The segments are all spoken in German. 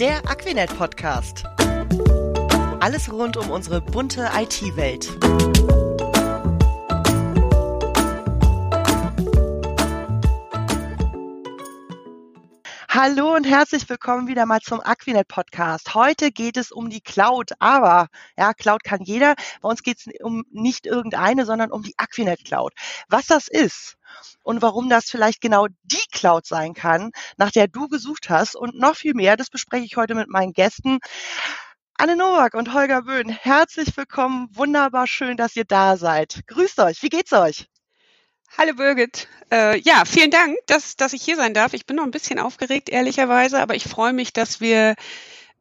Der Aquinet Podcast. Alles rund um unsere bunte IT-Welt. Hallo und herzlich willkommen wieder mal zum Aquinet Podcast. Heute geht es um die Cloud, aber ja, Cloud kann jeder. Bei uns geht es um nicht irgendeine, sondern um die Aquinet Cloud. Was das ist und warum das vielleicht genau die Cloud sein kann, nach der du gesucht hast und noch viel mehr, das bespreche ich heute mit meinen Gästen. Anne Nowak und Holger Böhn, herzlich willkommen. Wunderbar schön, dass ihr da seid. Grüßt euch. Wie geht's euch? Hallo Birgit. Äh, ja, vielen Dank, dass, dass ich hier sein darf. Ich bin noch ein bisschen aufgeregt, ehrlicherweise, aber ich freue mich, dass wir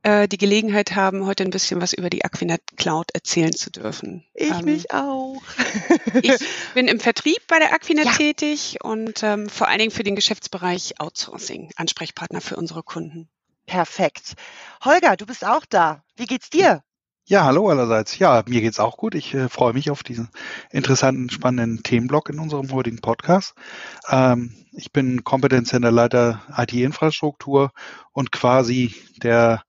äh, die Gelegenheit haben, heute ein bisschen was über die Aquinet Cloud erzählen zu dürfen. Ich ähm, mich auch. ich bin im Vertrieb bei der Aquinet ja. tätig und ähm, vor allen Dingen für den Geschäftsbereich Outsourcing, Ansprechpartner für unsere Kunden. Perfekt. Holger, du bist auch da. Wie geht's dir? Ja, hallo allerseits. Ja, mir geht's auch gut. Ich äh, freue mich auf diesen interessanten, spannenden Themenblock in unserem heutigen Podcast. Ähm, ich bin Competence Center Leiter IT-Infrastruktur und quasi der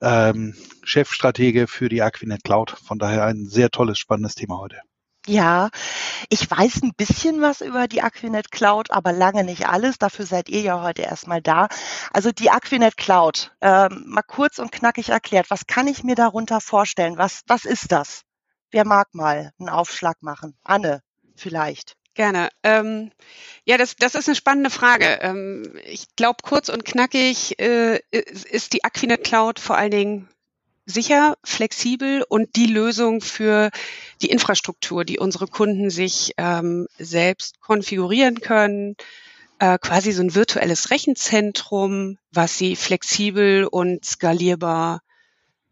ähm, Chefstratege für die Aquinet Cloud. Von daher ein sehr tolles, spannendes Thema heute. Ja, ich weiß ein bisschen was über die Aquinet Cloud, aber lange nicht alles. Dafür seid ihr ja heute erstmal da. Also die Aquinet Cloud, ähm, mal kurz und knackig erklärt, was kann ich mir darunter vorstellen? Was, was ist das? Wer mag mal einen Aufschlag machen? Anne, vielleicht. Gerne. Ähm, ja, das, das ist eine spannende Frage. Ähm, ich glaube, kurz und knackig äh, ist die Aquinet Cloud vor allen Dingen sicher, flexibel und die Lösung für die Infrastruktur, die unsere Kunden sich ähm, selbst konfigurieren können. Äh, quasi so ein virtuelles Rechenzentrum, was sie flexibel und skalierbar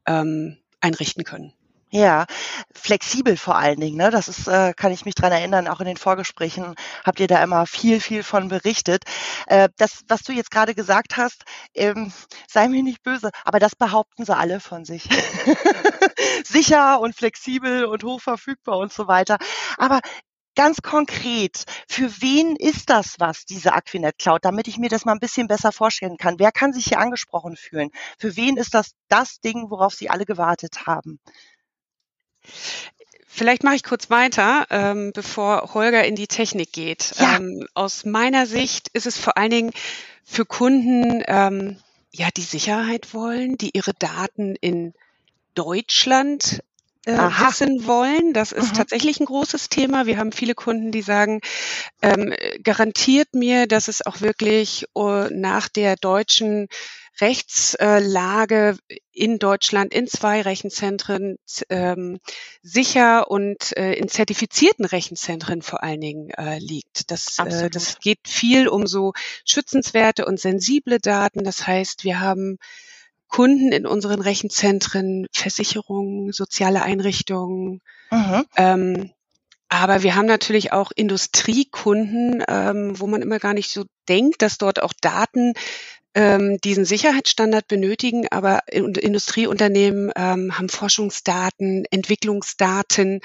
ähm, einrichten können. Ja, flexibel vor allen Dingen. Ne? Das ist, äh, kann ich mich dran erinnern, auch in den Vorgesprächen habt ihr da immer viel, viel von berichtet. Äh, das, was du jetzt gerade gesagt hast, ähm, sei mir nicht böse, aber das behaupten sie alle von sich. Sicher und flexibel und hochverfügbar und so weiter. Aber ganz konkret, für wen ist das was, diese Aquinet Cloud, damit ich mir das mal ein bisschen besser vorstellen kann? Wer kann sich hier angesprochen fühlen? Für wen ist das das Ding, worauf Sie alle gewartet haben? Vielleicht mache ich kurz weiter, ähm, bevor Holger in die Technik geht. Ja. Ähm, aus meiner Sicht ist es vor allen Dingen für Kunden, ähm, ja, die Sicherheit wollen, die ihre Daten in Deutschland äh, wissen wollen. Das ist mhm. tatsächlich ein großes Thema. Wir haben viele Kunden, die sagen, ähm, garantiert mir, dass es auch wirklich uh, nach der deutschen Rechtslage in Deutschland in zwei Rechenzentren ähm, sicher und äh, in zertifizierten Rechenzentren vor allen Dingen äh, liegt. Das, äh, das geht viel um so schützenswerte und sensible Daten. Das heißt, wir haben Kunden in unseren Rechenzentren, Versicherungen, soziale Einrichtungen. Mhm. Ähm, aber wir haben natürlich auch Industriekunden, ähm, wo man immer gar nicht so denkt, dass dort auch Daten ähm, diesen Sicherheitsstandard benötigen, aber Industrieunternehmen ähm, haben Forschungsdaten, Entwicklungsdaten.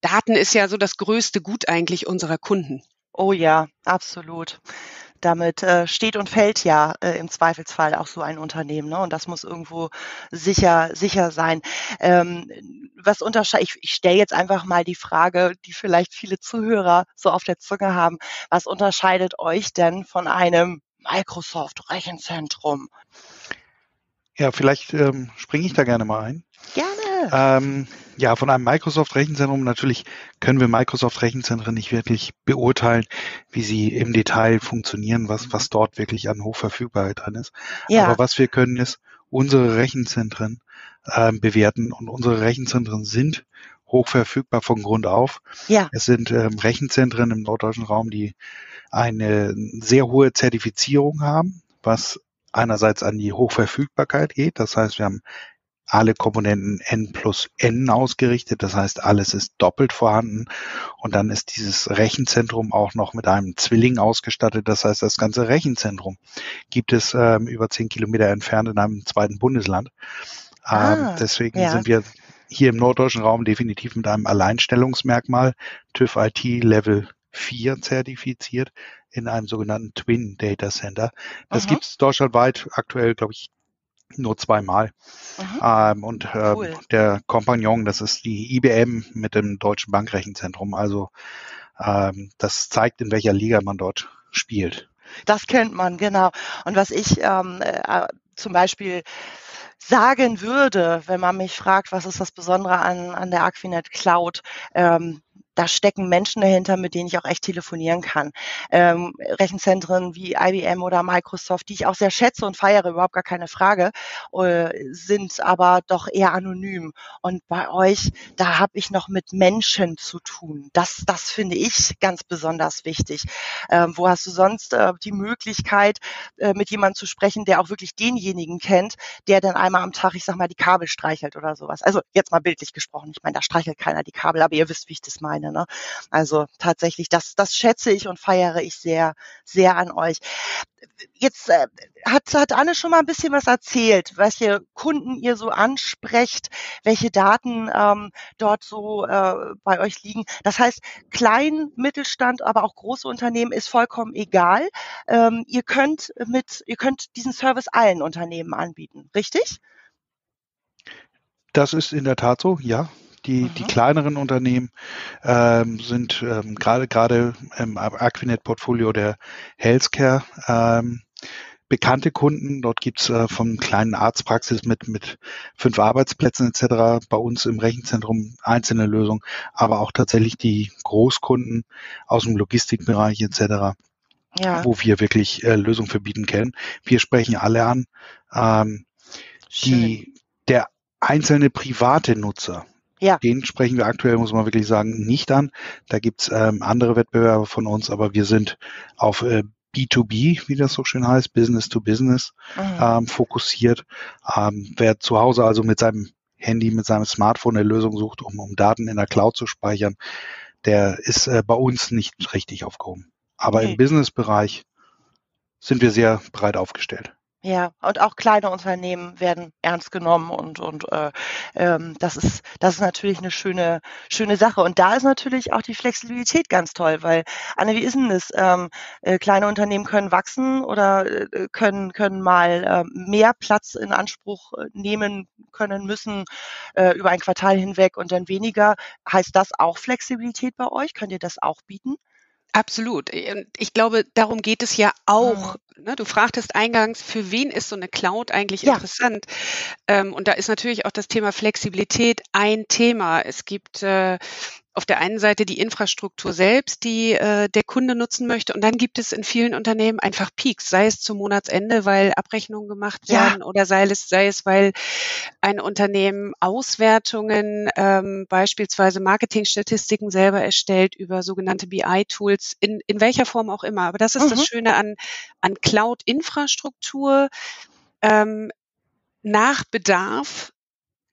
Daten ist ja so das größte Gut eigentlich unserer Kunden. Oh ja, absolut. Damit äh, steht und fällt ja äh, im Zweifelsfall auch so ein Unternehmen, ne? Und das muss irgendwo sicher sicher sein. Ähm, was unterscheidet? Ich, ich stelle jetzt einfach mal die Frage, die vielleicht viele Zuhörer so auf der Zunge haben: Was unterscheidet euch denn von einem Microsoft Rechenzentrum. Ja, vielleicht ähm, springe ich da gerne mal ein. Gerne. Ähm, ja, von einem Microsoft Rechenzentrum natürlich können wir Microsoft Rechenzentren nicht wirklich beurteilen, wie sie im Detail funktionieren, was, was dort wirklich an Hochverfügbarkeit drin ist. Ja. Aber was wir können ist unsere Rechenzentren ähm, bewerten und unsere Rechenzentren sind hochverfügbar von Grund auf. Ja. Es sind ähm, Rechenzentren im norddeutschen Raum, die eine sehr hohe Zertifizierung haben, was einerseits an die Hochverfügbarkeit geht. Das heißt, wir haben alle Komponenten n plus n ausgerichtet. Das heißt, alles ist doppelt vorhanden. Und dann ist dieses Rechenzentrum auch noch mit einem Zwilling ausgestattet. Das heißt, das ganze Rechenzentrum gibt es ähm, über zehn Kilometer entfernt in einem zweiten Bundesland. Ah, ähm, deswegen ja. sind wir hier im norddeutschen Raum definitiv mit einem Alleinstellungsmerkmal TÜV IT Level 4 zertifiziert in einem sogenannten Twin Data Center. Das gibt es deutschlandweit aktuell, glaube ich, nur zweimal. Ähm, und äh, cool. der Kompagnon, das ist die IBM mit dem Deutschen Bankrechenzentrum. Also ähm, das zeigt, in welcher Liga man dort spielt. Das kennt man, genau. Und was ich ähm, äh, zum Beispiel sagen würde, wenn man mich fragt, was ist das Besondere an, an der Aquinet Cloud, ähm, da stecken Menschen dahinter, mit denen ich auch echt telefonieren kann. Ähm, Rechenzentren wie IBM oder Microsoft, die ich auch sehr schätze und feiere, überhaupt gar keine Frage, äh, sind aber doch eher anonym. Und bei euch, da habe ich noch mit Menschen zu tun. Das, das finde ich ganz besonders wichtig. Ähm, wo hast du sonst äh, die Möglichkeit, äh, mit jemandem zu sprechen, der auch wirklich denjenigen kennt, der dann einmal am Tag, ich sag mal, die Kabel streichelt oder sowas. Also jetzt mal bildlich gesprochen. Ich meine, da streichelt keiner die Kabel, aber ihr wisst, wie ich das meine. Ne? Also tatsächlich, das, das schätze ich und feiere ich sehr, sehr an euch. Jetzt äh, hat, hat Anne schon mal ein bisschen was erzählt, welche Kunden ihr so ansprecht, welche Daten ähm, dort so äh, bei euch liegen. Das heißt, Klein, Mittelstand, aber auch große Unternehmen ist vollkommen egal. Ähm, ihr könnt mit, ihr könnt diesen Service allen Unternehmen anbieten, richtig? Das ist in der Tat so, ja. Die, mhm. die kleineren Unternehmen ähm, sind ähm, gerade gerade im Aquinet-Portfolio der Healthcare ähm, bekannte Kunden. Dort gibt's äh, von kleinen Arztpraxis mit, mit fünf Arbeitsplätzen etc. bei uns im Rechenzentrum einzelne Lösungen, aber auch tatsächlich die Großkunden aus dem Logistikbereich etc. Ja. wo wir wirklich äh, Lösungen für bieten können. Wir sprechen alle an. Ähm, die, der einzelne private Nutzer, ja. Den sprechen wir aktuell, muss man wirklich sagen, nicht an. Da gibt's ähm, andere Wettbewerber von uns, aber wir sind auf äh, B2B, wie das so schön heißt, Business to Business, mhm. ähm, fokussiert. Ähm, wer zu Hause also mit seinem Handy, mit seinem Smartphone eine Lösung sucht, um, um Daten in der Cloud zu speichern, der ist äh, bei uns nicht richtig aufgehoben. Aber okay. im Business-Bereich sind wir sehr breit aufgestellt. Ja, und auch kleine Unternehmen werden ernst genommen und und äh, ähm, das ist das ist natürlich eine schöne schöne Sache und da ist natürlich auch die Flexibilität ganz toll, weil Anne, wie ist denn das? Ähm, äh, kleine Unternehmen können wachsen oder äh, können können mal äh, mehr Platz in Anspruch äh, nehmen können müssen äh, über ein Quartal hinweg und dann weniger. Heißt das auch Flexibilität bei euch? Könnt ihr das auch bieten? Absolut. Ich glaube, darum geht es ja auch. Mhm. Ne? Du fragtest eingangs, für wen ist so eine Cloud eigentlich ja. interessant? Ähm, und da ist natürlich auch das Thema Flexibilität ein Thema. Es gibt äh, auf der einen Seite die Infrastruktur selbst, die äh, der Kunde nutzen möchte. Und dann gibt es in vielen Unternehmen einfach Peaks, sei es zum Monatsende, weil Abrechnungen gemacht werden ja. oder sei es, sei es, weil ein Unternehmen Auswertungen, ähm, beispielsweise Marketingstatistiken selber erstellt über sogenannte BI-Tools, in, in welcher Form auch immer. Aber das ist mhm. das Schöne an, an Cloud-Infrastruktur. Ähm, nach Bedarf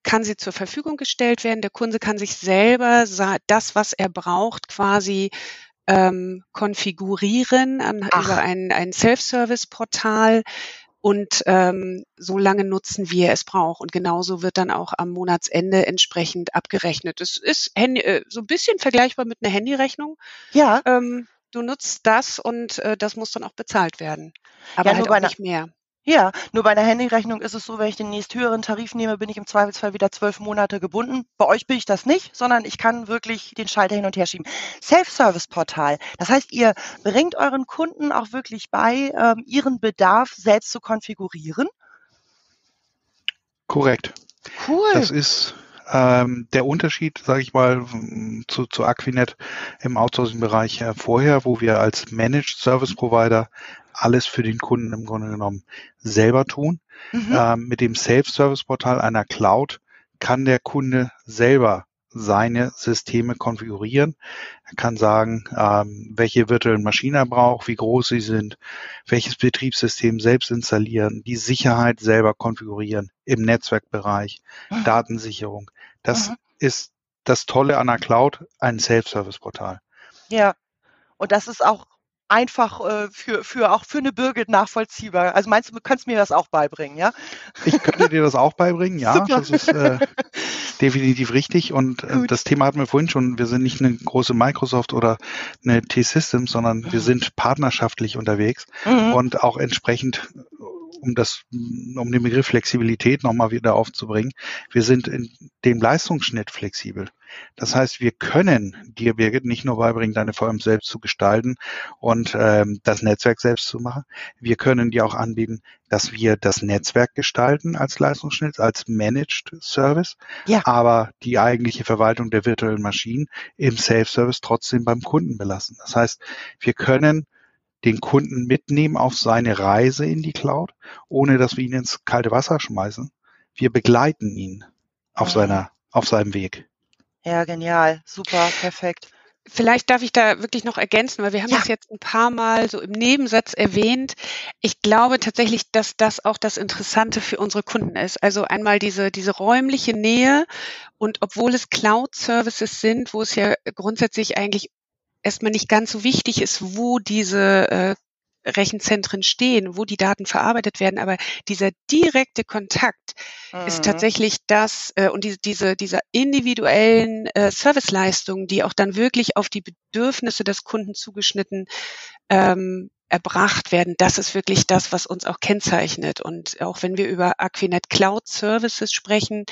kann sie zur Verfügung gestellt werden. Der Kunde kann sich selber das, was er braucht, quasi ähm, konfigurieren an, über ein, ein Self-Service-Portal und ähm, so lange nutzen, wie er es braucht. Und genauso wird dann auch am Monatsende entsprechend abgerechnet. Das ist Handy, äh, so ein bisschen vergleichbar mit einer Handyrechnung. Ja. Ähm, du nutzt das und äh, das muss dann auch bezahlt werden. Aber ja, halt auch nicht mehr. Ja, nur bei einer Handyrechnung ist es so, wenn ich den nächst höheren Tarif nehme, bin ich im Zweifelsfall wieder zwölf Monate gebunden. Bei euch bin ich das nicht, sondern ich kann wirklich den Schalter hin und her schieben. Self-Service-Portal. Das heißt, ihr bringt euren Kunden auch wirklich bei, ähm, ihren Bedarf selbst zu konfigurieren? Korrekt. Cool. Das ist ähm, der Unterschied, sage ich mal, zu, zu Aquinet im Outsourcing-Bereich äh, vorher, wo wir als Managed Service Provider alles für den Kunden im Grunde genommen selber tun. Mhm. Ähm, mit dem Self-Service-Portal einer Cloud kann der Kunde selber seine Systeme konfigurieren. Er kann sagen, ähm, welche virtuellen Maschinen er braucht, wie groß sie sind, welches Betriebssystem selbst installieren, die Sicherheit selber konfigurieren im Netzwerkbereich, mhm. Datensicherung. Das mhm. ist das Tolle an der Cloud, ein Self-Service-Portal. Ja, und das ist auch einfach äh, für, für auch für eine Bürger nachvollziehbar. Also meinst du, du kannst mir das auch beibringen, ja? Ich könnte dir das auch beibringen, ja. Super. Das ist äh, definitiv richtig. Und äh, das Thema hatten wir vorhin schon. Wir sind nicht eine große Microsoft oder eine T-Systems, sondern mhm. wir sind partnerschaftlich unterwegs mhm. und auch entsprechend um das, um den Begriff Flexibilität nochmal wieder aufzubringen, wir sind in dem Leistungsschnitt flexibel. Das heißt, wir können dir, Birgit, nicht nur beibringen, deine VM selbst zu gestalten und ähm, das Netzwerk selbst zu machen. Wir können dir auch anbieten, dass wir das Netzwerk gestalten als Leistungsschnitt, als Managed Service, ja. aber die eigentliche Verwaltung der virtuellen Maschinen im Self-Service trotzdem beim Kunden belassen. Das heißt, wir können den Kunden mitnehmen auf seine Reise in die Cloud, ohne dass wir ihn ins kalte Wasser schmeißen. Wir begleiten ihn auf ja. seiner, auf seinem Weg. Ja, genial. Super, perfekt. Vielleicht darf ich da wirklich noch ergänzen, weil wir haben ja. das jetzt ein paar Mal so im Nebensatz erwähnt. Ich glaube tatsächlich, dass das auch das Interessante für unsere Kunden ist. Also einmal diese, diese räumliche Nähe und obwohl es Cloud-Services sind, wo es ja grundsätzlich eigentlich erstmal nicht ganz so wichtig ist, wo diese äh, Rechenzentren stehen, wo die Daten verarbeitet werden, aber dieser direkte Kontakt mhm. ist tatsächlich das äh, und diese, diese, diese individuellen äh, Serviceleistungen, die auch dann wirklich auf die Bedürfnisse des Kunden zugeschnitten ähm, erbracht werden, das ist wirklich das, was uns auch kennzeichnet. Und auch wenn wir über Aquinet Cloud Services sprechen,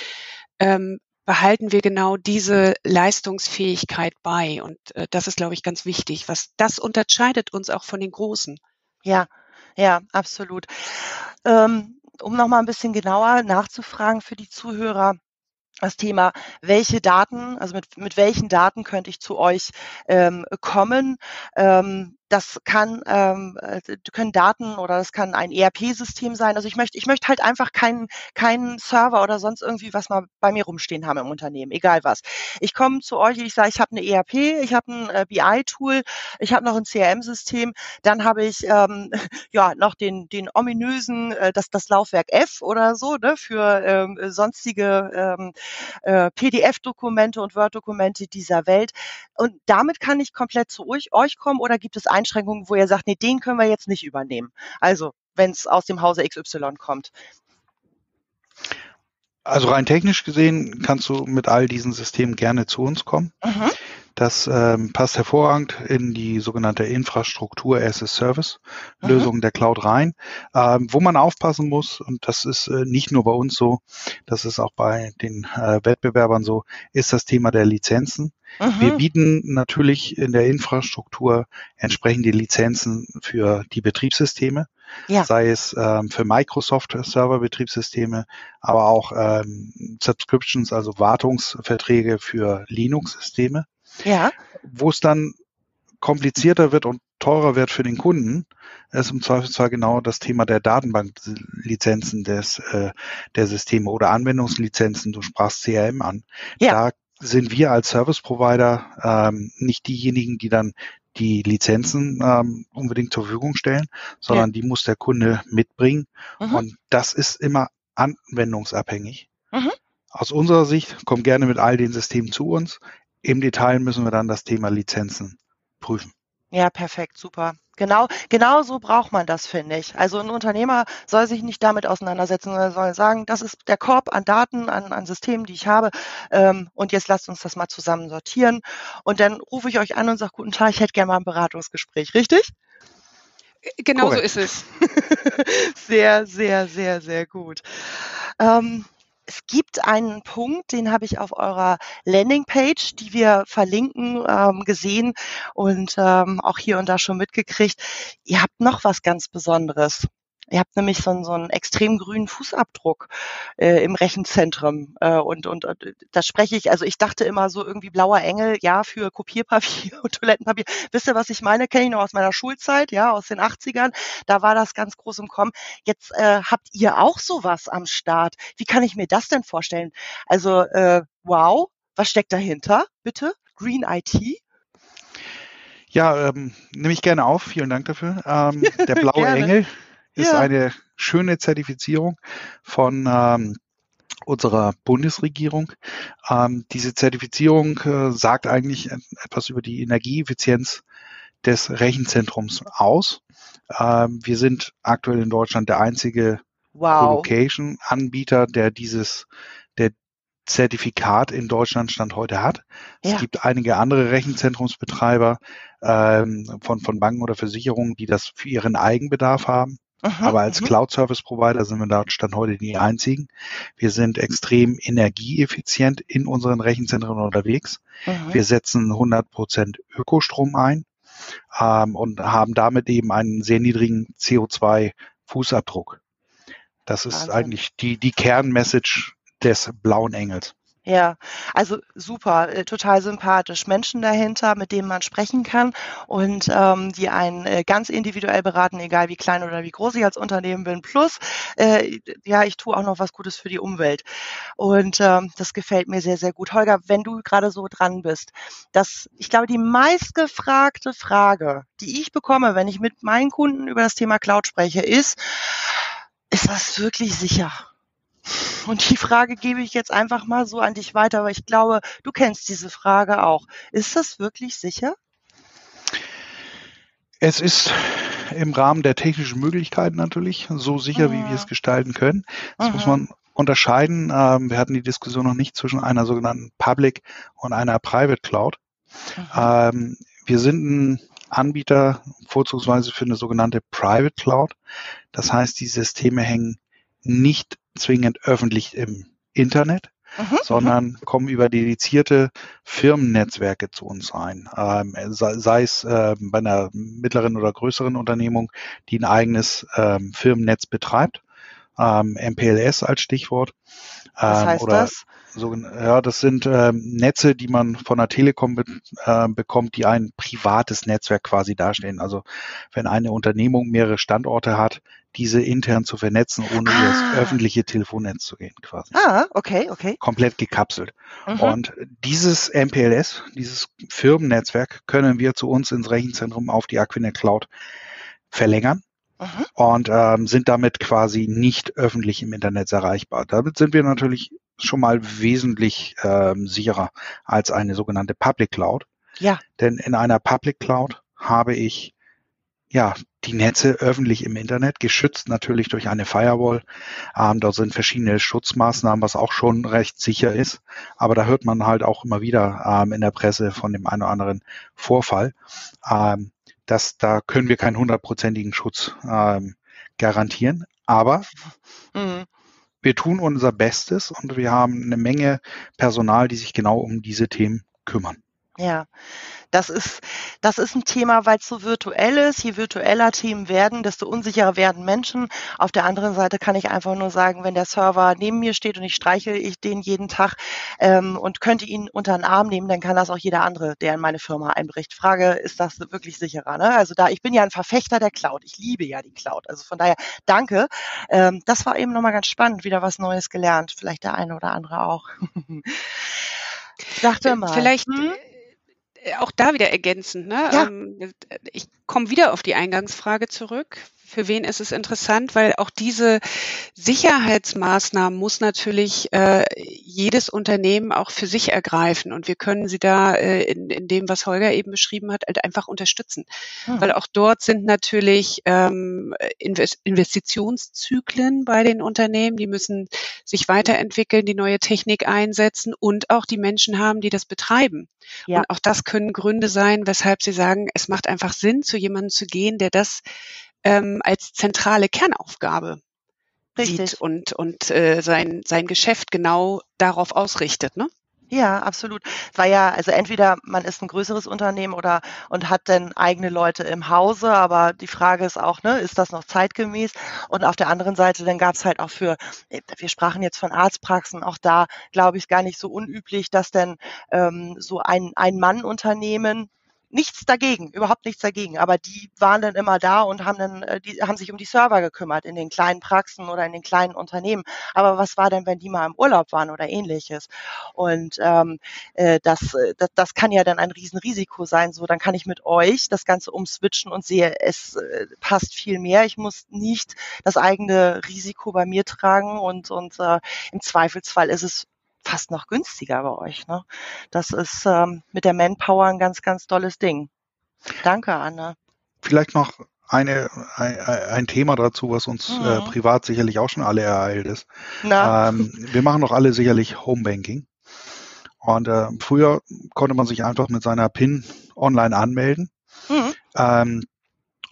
ähm, behalten wir genau diese Leistungsfähigkeit bei. Und äh, das ist, glaube ich, ganz wichtig. Was das unterscheidet uns auch von den Großen. Ja, ja, absolut. Ähm, um noch mal ein bisschen genauer nachzufragen für die Zuhörer, das Thema, welche Daten, also mit, mit welchen Daten könnte ich zu euch ähm, kommen? Ähm, das kann ähm, äh, können Daten oder das kann ein ERP-System sein. Also ich möchte ich möchte halt einfach keinen keinen Server oder sonst irgendwie was mal bei mir rumstehen haben im Unternehmen, egal was. Ich komme zu euch, ich sage, ich habe eine ERP, ich habe ein äh, BI-Tool, ich habe noch ein CRM-System, dann habe ich ähm, ja noch den den ominösen äh, das das Laufwerk F oder so ne, für ähm, sonstige ähm, äh, PDF-Dokumente und Word-Dokumente dieser Welt. Und damit kann ich komplett zu euch, euch kommen oder gibt es Einschränkungen, wo ihr sagt, nee, den können wir jetzt nicht übernehmen? Also, wenn es aus dem Hause XY kommt. Also rein technisch gesehen kannst du mit all diesen Systemen gerne zu uns kommen. Mhm. Das ähm, passt hervorragend in die sogenannte Infrastruktur as a Service Lösung mhm. der Cloud rein. Ähm, wo man aufpassen muss, und das ist äh, nicht nur bei uns so, das ist auch bei den äh, Wettbewerbern so, ist das Thema der Lizenzen. Mhm. Wir bieten natürlich in der Infrastruktur entsprechende Lizenzen für die Betriebssysteme, ja. sei es ähm, für Microsoft Server Betriebssysteme, aber auch ähm, Subscriptions, also Wartungsverträge für Linux-Systeme. Ja. Wo es dann komplizierter wird und teurer wird für den Kunden, ist im Zweifelsfall genau das Thema der Datenbanklizenzen des, äh, der Systeme oder Anwendungslizenzen. Du sprachst CRM an. Ja. Da sind wir als Service Provider ähm, nicht diejenigen, die dann die Lizenzen ähm, unbedingt zur Verfügung stellen, sondern ja. die muss der Kunde mitbringen. Mhm. Und das ist immer anwendungsabhängig. Mhm. Aus unserer Sicht kommt gerne mit all den Systemen zu uns. Im Detail müssen wir dann das Thema Lizenzen prüfen. Ja, perfekt, super. Genau, genau so braucht man das, finde ich. Also ein Unternehmer soll sich nicht damit auseinandersetzen, sondern soll sagen, das ist der Korb an Daten, an, an Systemen, die ich habe. Ähm, und jetzt lasst uns das mal zusammen sortieren. Und dann rufe ich euch an und sage, guten Tag, ich hätte gerne mal ein Beratungsgespräch, richtig? Genau Correct. so ist es. sehr, sehr, sehr, sehr gut. Ähm, es gibt einen Punkt, den habe ich auf eurer Landingpage, die wir verlinken, ähm, gesehen und ähm, auch hier und da schon mitgekriegt. Ihr habt noch was ganz Besonderes. Ihr habt nämlich so einen, so einen extrem grünen Fußabdruck äh, im Rechenzentrum. Äh, und, und, und das spreche ich, also ich dachte immer so irgendwie blauer Engel, ja, für Kopierpapier und Toilettenpapier. Wisst ihr, was ich meine? Kenne ich noch aus meiner Schulzeit, ja, aus den 80ern. Da war das ganz groß im Kommen. Jetzt äh, habt ihr auch sowas am Start. Wie kann ich mir das denn vorstellen? Also, äh, wow, was steckt dahinter, bitte? Green IT? Ja, ähm, nehme ich gerne auf. Vielen Dank dafür. Ähm, der blaue Engel ist ja. eine schöne Zertifizierung von ähm, unserer Bundesregierung. Ähm, diese Zertifizierung äh, sagt eigentlich etwas über die Energieeffizienz des Rechenzentrums aus. Ähm, wir sind aktuell in Deutschland der einzige wow. Location-Anbieter, der dieses, der Zertifikat in Deutschland Stand heute hat. Ja. Es gibt einige andere Rechenzentrumsbetreiber ähm, von, von Banken oder Versicherungen, die das für ihren Eigenbedarf haben. Mhm, Aber als mhm. Cloud Service Provider sind wir da Stand heute die einzigen. Wir sind extrem energieeffizient in unseren Rechenzentren unterwegs. Mhm. Wir setzen 100 Prozent Ökostrom ein ähm, und haben damit eben einen sehr niedrigen CO2-Fußabdruck. Das ist Wahnsinn. eigentlich die, die Kernmessage des blauen Engels. Ja, also super, äh, total sympathisch. Menschen dahinter, mit denen man sprechen kann und ähm, die einen äh, ganz individuell beraten, egal wie klein oder wie groß ich als Unternehmen bin. Plus, äh, ja, ich tue auch noch was Gutes für die Umwelt. Und ähm, das gefällt mir sehr, sehr gut. Holger, wenn du gerade so dran bist, dass ich glaube, die meistgefragte Frage, die ich bekomme, wenn ich mit meinen Kunden über das Thema Cloud spreche, ist, ist das wirklich sicher? Und die Frage gebe ich jetzt einfach mal so an dich weiter, aber ich glaube, du kennst diese Frage auch. Ist das wirklich sicher? Es ist im Rahmen der technischen Möglichkeiten natürlich so sicher, wie wir es gestalten können. Das muss man unterscheiden. Ähm, wir hatten die Diskussion noch nicht zwischen einer sogenannten Public und einer Private Cloud. Ähm, wir sind ein Anbieter vorzugsweise für eine sogenannte Private Cloud. Das heißt, die Systeme hängen nicht zwingend öffentlich im Internet, mhm, mhm, sondern kommen über dedizierte Firmennetzwerke zu uns rein. Ähm, sei, sei, es äh, bei einer mittleren oder größeren Unternehmung, die ein eigenes ähm, Firmennetz betreibt, ähm, MPLS als Stichwort. Was ähm, heißt oder das? So, ja, das sind ähm, Netze, die man von der Telekom be äh, bekommt, die ein privates Netzwerk quasi darstellen. Also wenn eine Unternehmung mehrere Standorte hat, diese intern zu vernetzen, ohne ah. das öffentliche Telefonnetz zu gehen, quasi. Ah, okay, okay. Komplett gekapselt. Mhm. Und dieses MPLS, dieses Firmennetzwerk, können wir zu uns ins Rechenzentrum auf die Aquinet Cloud verlängern. Mhm. Und ähm, sind damit quasi nicht öffentlich im Internet erreichbar. Damit sind wir natürlich schon mal wesentlich ähm, sicherer als eine sogenannte Public Cloud. Ja. Denn in einer Public Cloud habe ich ja, die Netze öffentlich im Internet, geschützt natürlich durch eine Firewall. Ähm, dort sind verschiedene Schutzmaßnahmen, was auch schon recht sicher ist. Aber da hört man halt auch immer wieder ähm, in der Presse von dem einen oder anderen Vorfall. Ähm, dass da können wir keinen hundertprozentigen Schutz ähm, garantieren. Aber mhm. wir tun unser Bestes und wir haben eine Menge Personal, die sich genau um diese Themen kümmern. Ja, das ist, das ist ein Thema, weil es so virtuell ist. Je virtueller Themen werden, desto unsicherer werden Menschen. Auf der anderen Seite kann ich einfach nur sagen, wenn der Server neben mir steht und ich streichel ich den jeden Tag ähm, und könnte ihn unter den Arm nehmen, dann kann das auch jeder andere, der in meine Firma einbricht. Frage, ist das wirklich sicherer? Ne? Also da, ich bin ja ein Verfechter der Cloud. Ich liebe ja die Cloud. Also von daher, danke. Ähm, das war eben nochmal ganz spannend, wieder was Neues gelernt. Vielleicht der eine oder andere auch. Sag doch mal. Vielleicht hm? Auch da wieder ergänzend. Ne? Ja. Ähm, ich komme wieder auf die Eingangsfrage zurück für wen ist es interessant, weil auch diese Sicherheitsmaßnahmen muss natürlich äh, jedes Unternehmen auch für sich ergreifen und wir können sie da äh, in, in dem, was Holger eben beschrieben hat, halt einfach unterstützen, hm. weil auch dort sind natürlich ähm, Investitionszyklen bei den Unternehmen, die müssen sich weiterentwickeln, die neue Technik einsetzen und auch die Menschen haben, die das betreiben. Ja. Und auch das können Gründe sein, weshalb sie sagen, es macht einfach Sinn, zu jemandem zu gehen, der das ähm, als zentrale Kernaufgabe Richtig. sieht und, und äh, sein, sein Geschäft genau darauf ausrichtet. Ne? Ja, absolut. Es war ja, also entweder man ist ein größeres Unternehmen oder und hat dann eigene Leute im Hause, aber die Frage ist auch, ne, ist das noch zeitgemäß? Und auf der anderen Seite, dann gab es halt auch für, wir sprachen jetzt von Arztpraxen, auch da glaube ich gar nicht so unüblich, dass denn ähm, so ein Ein-Mann-Unternehmen nichts dagegen, überhaupt nichts dagegen. Aber die waren dann immer da und haben dann, äh, die haben sich um die Server gekümmert in den kleinen Praxen oder in den kleinen Unternehmen. Aber was war denn, wenn die mal im Urlaub waren oder ähnliches? Und ähm, äh, das, äh, das, das kann ja dann ein Riesenrisiko sein. So, dann kann ich mit euch das Ganze umswitchen und sehe, es äh, passt viel mehr. Ich muss nicht das eigene Risiko bei mir tragen und, und äh, im Zweifelsfall ist es fast noch günstiger bei euch. Ne? Das ist ähm, mit der Manpower ein ganz, ganz tolles Ding. Danke, Anne. Vielleicht noch eine, ein, ein Thema dazu, was uns äh, mhm. äh, privat sicherlich auch schon alle ereilt ist. Ähm, wir machen doch alle sicherlich Homebanking. Und äh, früher konnte man sich einfach mit seiner PIN online anmelden. Mhm. Ähm,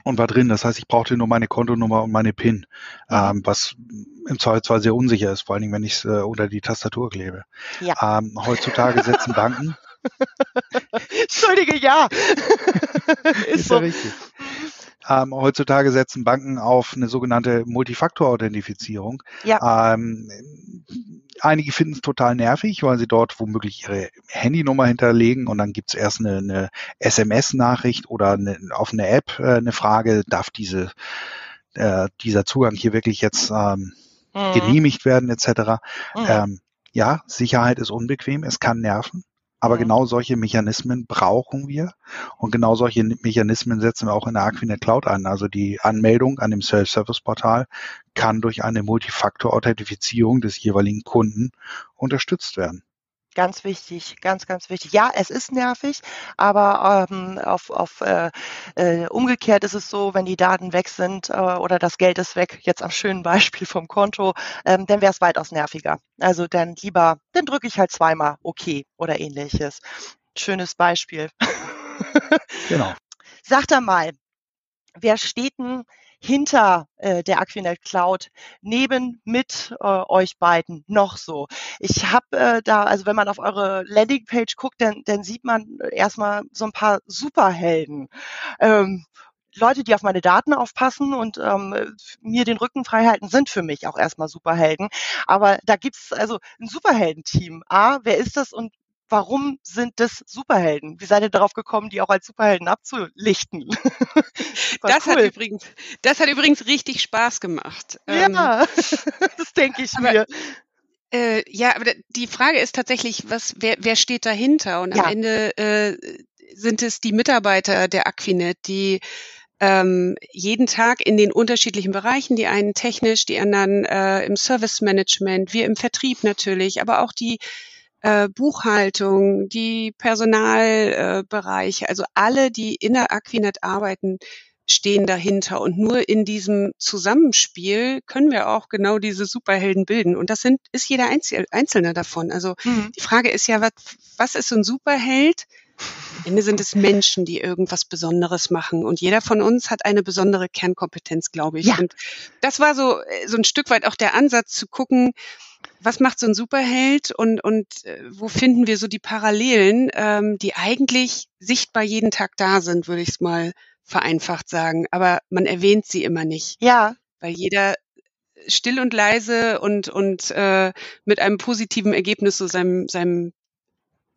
und war drin. Das heißt, ich brauchte nur meine Kontonummer und meine PIN, ähm, was im Zweifelsfall sehr unsicher ist, vor allen Dingen, wenn ich es äh, unter die Tastatur klebe. Ja. Ähm, heutzutage setzen Banken. Entschuldige, ja. ist, ist so. ja richtig. Ähm, heutzutage setzen Banken auf eine sogenannte Multifaktor-Authentifizierung. Ja. Ähm, einige finden es total nervig, weil sie dort womöglich ihre Handynummer hinterlegen und dann gibt es erst eine, eine SMS-Nachricht oder eine, auf eine App äh, eine Frage, darf diese, äh, dieser Zugang hier wirklich jetzt ähm, mhm. genehmigt werden etc. Mhm. Ähm, ja, Sicherheit ist unbequem, es kann nerven. Aber genau solche Mechanismen brauchen wir und genau solche Mechanismen setzen wir auch in der Aquinet Cloud an. Also die Anmeldung an dem Self-Service-Portal kann durch eine Multifaktor-Authentifizierung des jeweiligen Kunden unterstützt werden. Ganz wichtig, ganz, ganz wichtig. Ja, es ist nervig, aber ähm, auf, auf äh, äh, umgekehrt ist es so, wenn die Daten weg sind äh, oder das Geld ist weg, jetzt am schönen Beispiel vom Konto, ähm, dann wäre es weitaus nerviger. Also dann lieber, dann drücke ich halt zweimal okay oder ähnliches. Schönes Beispiel. Genau. Sagt er mal, wer steht denn hinter äh, der Aquinet Cloud neben mit äh, euch beiden noch so. Ich habe äh, da, also wenn man auf eure Landingpage guckt, dann, dann sieht man erstmal so ein paar Superhelden. Ähm, Leute, die auf meine Daten aufpassen und ähm, mir den Rücken frei halten, sind für mich auch erstmal Superhelden. Aber da gibt's also ein Superheldenteam. A, wer ist das und warum sind das Superhelden? Wie seid ihr darauf gekommen, die auch als Superhelden abzulichten? das, cool. hat übrigens, das hat übrigens richtig Spaß gemacht. Ja, ähm, das denke ich aber, mir. Äh, ja, aber die Frage ist tatsächlich, was, wer, wer steht dahinter? Und ja. am Ende äh, sind es die Mitarbeiter der Aquinet, die ähm, jeden Tag in den unterschiedlichen Bereichen, die einen technisch, die anderen äh, im Service Management, wir im Vertrieb natürlich, aber auch die äh, Buchhaltung, die Personalbereiche, äh, also alle, die in der Aquinet arbeiten, stehen dahinter. Und nur in diesem Zusammenspiel können wir auch genau diese Superhelden bilden. Und das sind, ist jeder Einzel Einzelne davon. Also mhm. die Frage ist ja, was, was ist so ein Superheld? Am Ende sind es Menschen, die irgendwas Besonderes machen. Und jeder von uns hat eine besondere Kernkompetenz, glaube ich. Ja. Und das war so, äh, so ein Stück weit auch der Ansatz zu gucken, was macht so ein Superheld und, und äh, wo finden wir so die Parallelen, ähm, die eigentlich sichtbar jeden Tag da sind, würde ich es mal vereinfacht sagen. Aber man erwähnt sie immer nicht. Ja. Weil jeder still und leise und, und äh, mit einem positiven Ergebnis so seinem, seinem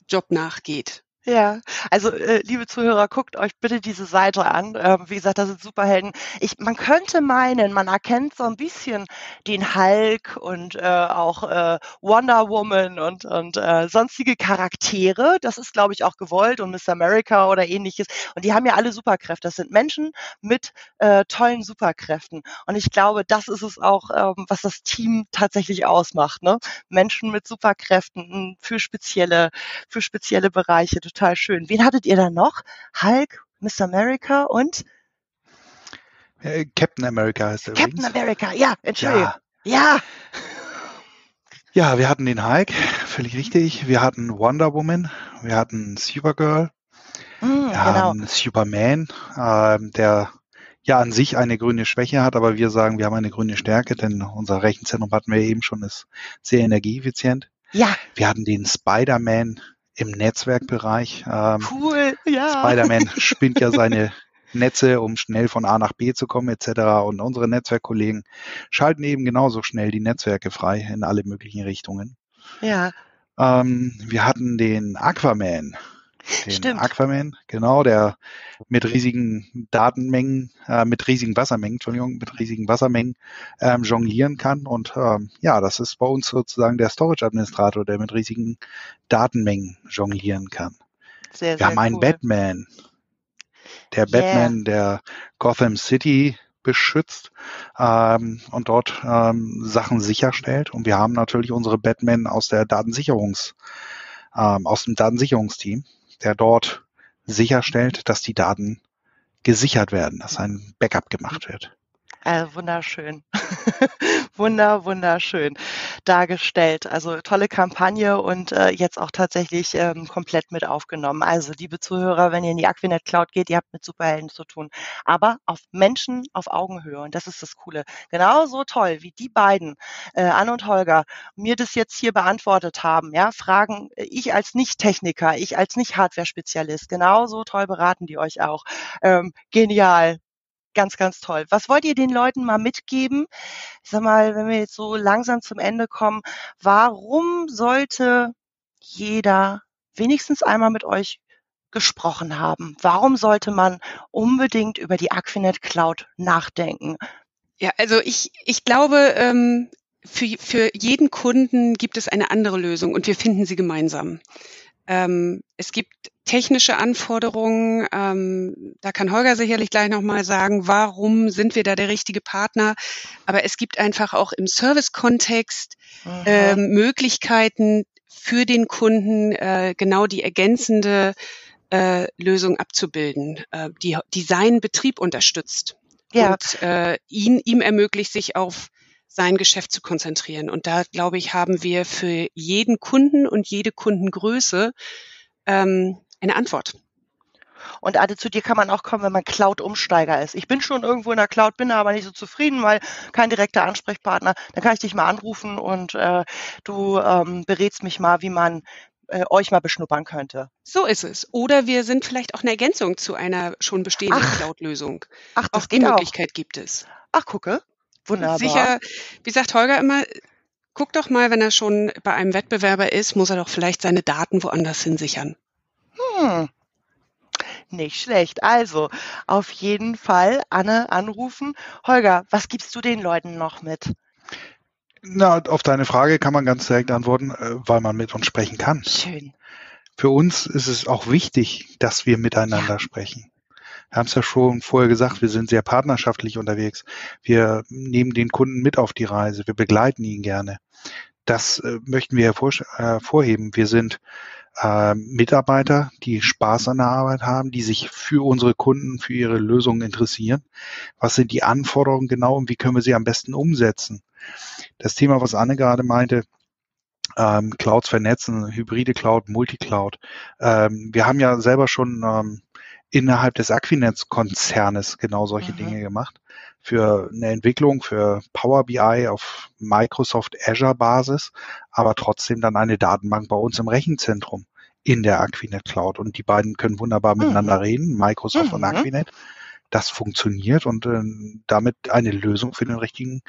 Job nachgeht. Ja, also äh, liebe Zuhörer, guckt euch bitte diese Seite an. Ähm, wie gesagt, das sind Superhelden. Ich, man könnte meinen, man erkennt so ein bisschen den Hulk und äh, auch äh, Wonder Woman und, und äh, sonstige Charaktere. Das ist, glaube ich, auch gewollt und Miss America oder ähnliches. Und die haben ja alle Superkräfte. Das sind Menschen mit äh, tollen Superkräften. Und ich glaube, das ist es auch, ähm, was das Team tatsächlich ausmacht. Ne? Menschen mit Superkräften für spezielle, für spezielle Bereiche total schön. Wen hattet ihr da noch? Hulk, Mr. America und? Captain America heißt er Captain übrigens. America, ja, Entschuldigung. Ja. ja. Ja, wir hatten den Hulk, völlig richtig. Wir hatten Wonder Woman, wir hatten Supergirl, mm, wir genau. haben Superman, äh, der ja an sich eine grüne Schwäche hat, aber wir sagen, wir haben eine grüne Stärke, denn unser Rechenzentrum hatten wir eben schon, ist sehr energieeffizient. Ja. Wir hatten den Spider-Man, im Netzwerkbereich. Ähm, cool, ja. Spider-Man spinnt ja seine Netze, um schnell von A nach B zu kommen etc. Und unsere Netzwerkkollegen schalten eben genauso schnell die Netzwerke frei in alle möglichen Richtungen. Ja. Ähm, wir hatten den Aquaman. Den Stimmt. Aquaman, genau, der mit riesigen Datenmengen, äh, mit riesigen Wassermengen, Entschuldigung, mit riesigen Wassermengen ähm, jonglieren kann. Und ähm, ja, das ist bei uns sozusagen der Storage-Administrator, der mit riesigen Datenmengen jonglieren kann. Sehr, Wir sehr haben einen cool. Batman. Der yeah. Batman, der Gotham City beschützt ähm, und dort ähm, Sachen sicherstellt. Und wir haben natürlich unsere Batman aus der Datensicherungs, ähm, aus dem Datensicherungsteam, der dort sicherstellt, dass die Daten gesichert werden, dass ein Backup gemacht wird. Also wunderschön. Wunder, wunderschön dargestellt. Also tolle Kampagne und äh, jetzt auch tatsächlich ähm, komplett mit aufgenommen. Also liebe Zuhörer, wenn ihr in die Aquinet Cloud geht, ihr habt mit Superhelden zu tun. Aber auf Menschen auf Augenhöhe. Und das ist das Coole. Genauso toll, wie die beiden, äh, Anne und Holger, mir das jetzt hier beantwortet haben. Ja, Fragen, äh, ich als Nicht-Techniker, ich als Nicht-Hardware-Spezialist, genauso toll beraten die euch auch. Ähm, genial ganz, ganz toll. Was wollt ihr den Leuten mal mitgeben? Ich sag mal, wenn wir jetzt so langsam zum Ende kommen, warum sollte jeder wenigstens einmal mit euch gesprochen haben? Warum sollte man unbedingt über die Aquinet Cloud nachdenken? Ja, also ich, ich glaube, ähm, für, für jeden Kunden gibt es eine andere Lösung und wir finden sie gemeinsam. Ähm, es gibt technische Anforderungen. Ähm, da kann Holger sicherlich gleich nochmal sagen, warum sind wir da der richtige Partner. Aber es gibt einfach auch im Service-Kontext äh, Möglichkeiten für den Kunden äh, genau die ergänzende äh, Lösung abzubilden, äh, die, die seinen Betrieb unterstützt ja. und äh, ihn, ihm ermöglicht, sich auf sein Geschäft zu konzentrieren. Und da, glaube ich, haben wir für jeden Kunden und jede Kundengröße ähm, eine Antwort. Und Ade, zu dir kann man auch kommen, wenn man Cloud-Umsteiger ist. Ich bin schon irgendwo in der Cloud, bin aber nicht so zufrieden, weil kein direkter Ansprechpartner. Dann kann ich dich mal anrufen und äh, du ähm, berätst mich mal, wie man äh, euch mal beschnuppern könnte. So ist es. Oder wir sind vielleicht auch eine Ergänzung zu einer schon bestehenden Cloud-Lösung. Ach, das auch die Möglichkeit auch. gibt es. Ach, gucke. Wunderbar. Sicher, wie sagt Holger immer, guck doch mal, wenn er schon bei einem Wettbewerber ist, muss er doch vielleicht seine Daten woanders hin sichern. Hm. Nicht schlecht. Also, auf jeden Fall Anne anrufen. Holger, was gibst du den Leuten noch mit? Na, auf deine Frage kann man ganz direkt antworten, äh, weil man mit uns sprechen kann. Schön. Für uns ist es auch wichtig, dass wir miteinander ja. sprechen. Haben es ja schon vorher gesagt, wir sind sehr partnerschaftlich unterwegs. Wir nehmen den Kunden mit auf die Reise, wir begleiten ihn gerne. Das äh, möchten wir hervorheben. Wir sind äh, Mitarbeiter, die Spaß an der Arbeit haben, die sich für unsere Kunden, für ihre Lösungen interessieren. Was sind die Anforderungen genau und wie können wir sie am besten umsetzen? Das Thema, was Anne gerade meinte, ähm, Clouds vernetzen, hybride Cloud, Multicloud. Ähm, wir haben ja selber schon ähm, innerhalb des Aquinet-Konzernes genau solche mhm. Dinge gemacht. Für eine Entwicklung, für Power BI auf Microsoft Azure Basis, aber trotzdem dann eine Datenbank bei uns im Rechenzentrum in der Aquinet Cloud. Und die beiden können wunderbar mhm. miteinander reden, Microsoft mhm. und Aquinet. Das funktioniert und äh, damit eine Lösung für den richtigen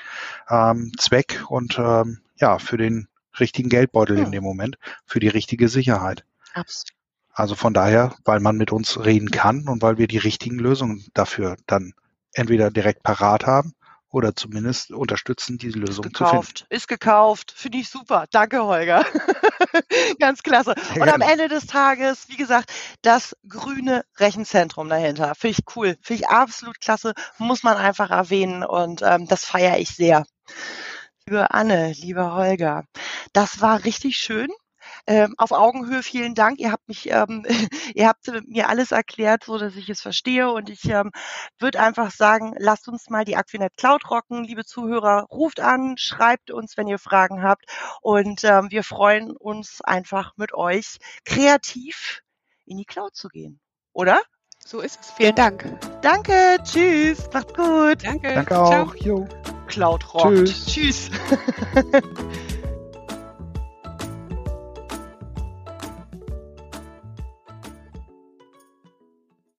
ähm, Zweck und ähm, ja, für den richtigen Geldbeutel in dem Moment, für die richtige Sicherheit. Absolut. Also von daher, weil man mit uns reden kann und weil wir die richtigen Lösungen dafür dann entweder direkt parat haben oder zumindest unterstützen, diese Lösung gekauft, zu finden. Ist gekauft, finde ich super. Danke, Holger. Ganz klasse. Sehr und am Ende des Tages, wie gesagt, das grüne Rechenzentrum dahinter. Finde ich cool, finde ich absolut klasse, muss man einfach erwähnen und ähm, das feiere ich sehr. Liebe Anne, lieber Holger, das war richtig schön ähm, auf Augenhöhe vielen Dank. Ihr habt mich, ähm, ihr habt mir alles erklärt, so dass ich es verstehe. Und ich ähm, würde einfach sagen, lasst uns mal die Aquinet Cloud rocken, liebe Zuhörer. Ruft an, schreibt uns, wenn ihr Fragen habt. Und ähm, wir freuen uns einfach mit euch kreativ in die Cloud zu gehen. Oder? So ist es. Vielen Dank. Danke. Tschüss. Macht's gut. Danke. Danke auch. Jo. Cloud rockt. Tschüss. tschüss.